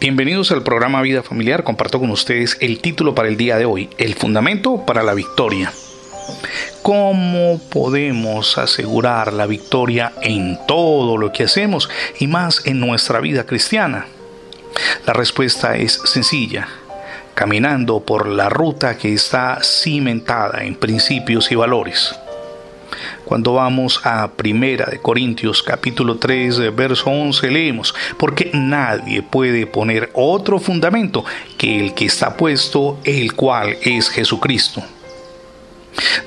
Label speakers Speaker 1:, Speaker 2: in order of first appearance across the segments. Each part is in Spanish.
Speaker 1: Bienvenidos al programa Vida Familiar. Comparto con ustedes el título para el día de hoy, El Fundamento para la Victoria. ¿Cómo podemos asegurar la victoria en todo lo que hacemos y más en nuestra vida cristiana? La respuesta es sencilla, caminando por la ruta que está cimentada en principios y valores. Cuando vamos a Primera de Corintios capítulo 3 verso 11 leemos, porque nadie puede poner otro fundamento que el que está puesto, el cual es Jesucristo.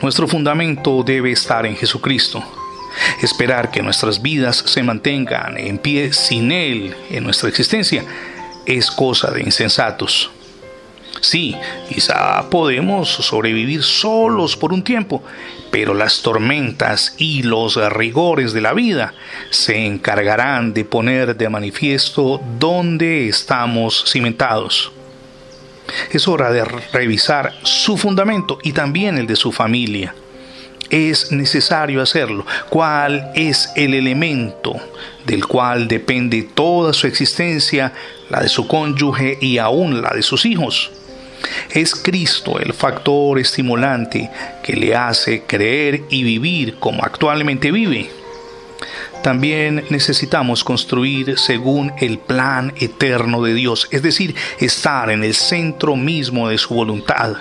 Speaker 1: Nuestro fundamento debe estar en Jesucristo. Esperar que nuestras vidas se mantengan en pie sin Él en nuestra existencia es cosa de insensatos. Sí, quizá podemos sobrevivir solos por un tiempo, pero las tormentas y los rigores de la vida se encargarán de poner de manifiesto dónde estamos cimentados. Es hora de revisar su fundamento y también el de su familia. Es necesario hacerlo. ¿Cuál es el elemento del cual depende toda su existencia, la de su cónyuge y aún la de sus hijos? Es Cristo el factor estimulante que le hace creer y vivir como actualmente vive. También necesitamos construir según el plan eterno de Dios, es decir, estar en el centro mismo de su voluntad.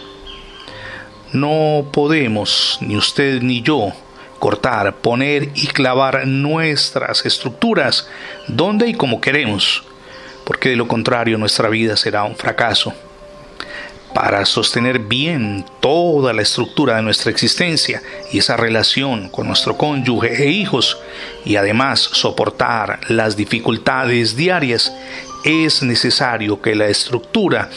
Speaker 1: No podemos, ni usted ni yo, cortar, poner y clavar nuestras estructuras donde y como queremos, porque de lo contrario nuestra vida será un fracaso para sostener bien toda la estructura de nuestra existencia y esa relación con nuestro cónyuge e hijos y además soportar las dificultades diarias, es necesario que la estructura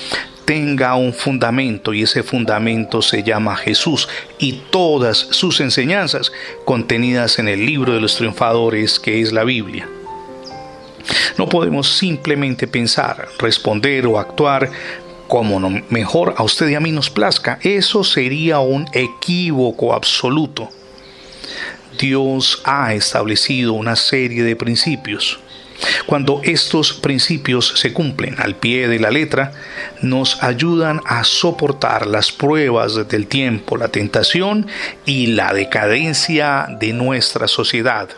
Speaker 1: tenga un fundamento y ese fundamento se llama Jesús y todas sus enseñanzas contenidas en el libro de los triunfadores que es la Biblia. No podemos simplemente pensar, responder o actuar como mejor a usted y a mí nos plazca, eso sería un equívoco absoluto. Dios ha establecido una serie de principios. Cuando estos principios se cumplen al pie de la letra, nos ayudan a soportar las pruebas del tiempo, la tentación y la decadencia de nuestra sociedad.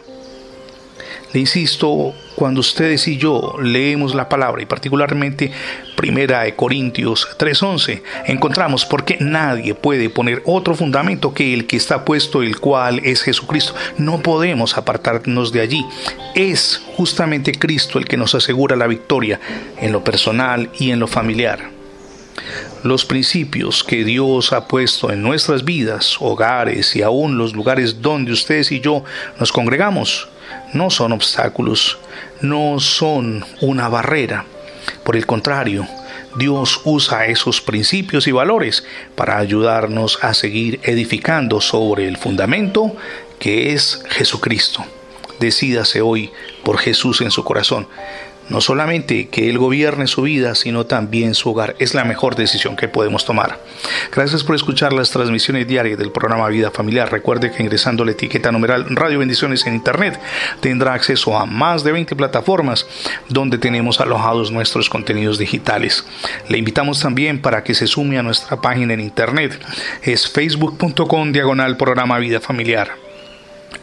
Speaker 1: Le insisto, cuando ustedes y yo leemos la palabra y particularmente Primera de Corintios 3:11, encontramos porque nadie puede poner otro fundamento que el que está puesto, el cual es Jesucristo. No podemos apartarnos de allí. Es justamente Cristo el que nos asegura la victoria en lo personal y en lo familiar. Los principios que Dios ha puesto en nuestras vidas, hogares y aún los lugares donde ustedes y yo nos congregamos no son obstáculos, no son una barrera. Por el contrario, Dios usa esos principios y valores para ayudarnos a seguir edificando sobre el fundamento que es Jesucristo. Decídase hoy por Jesús en su corazón no solamente que Él gobierne su vida, sino también su hogar. Es la mejor decisión que podemos tomar. Gracias por escuchar las transmisiones diarias del programa Vida Familiar. Recuerde que ingresando la etiqueta numeral Radio Bendiciones en Internet tendrá acceso a más de 20 plataformas donde tenemos alojados nuestros contenidos digitales. Le invitamos también para que se sume a nuestra página en Internet. Es facebook.com diagonal programa Vida Familiar.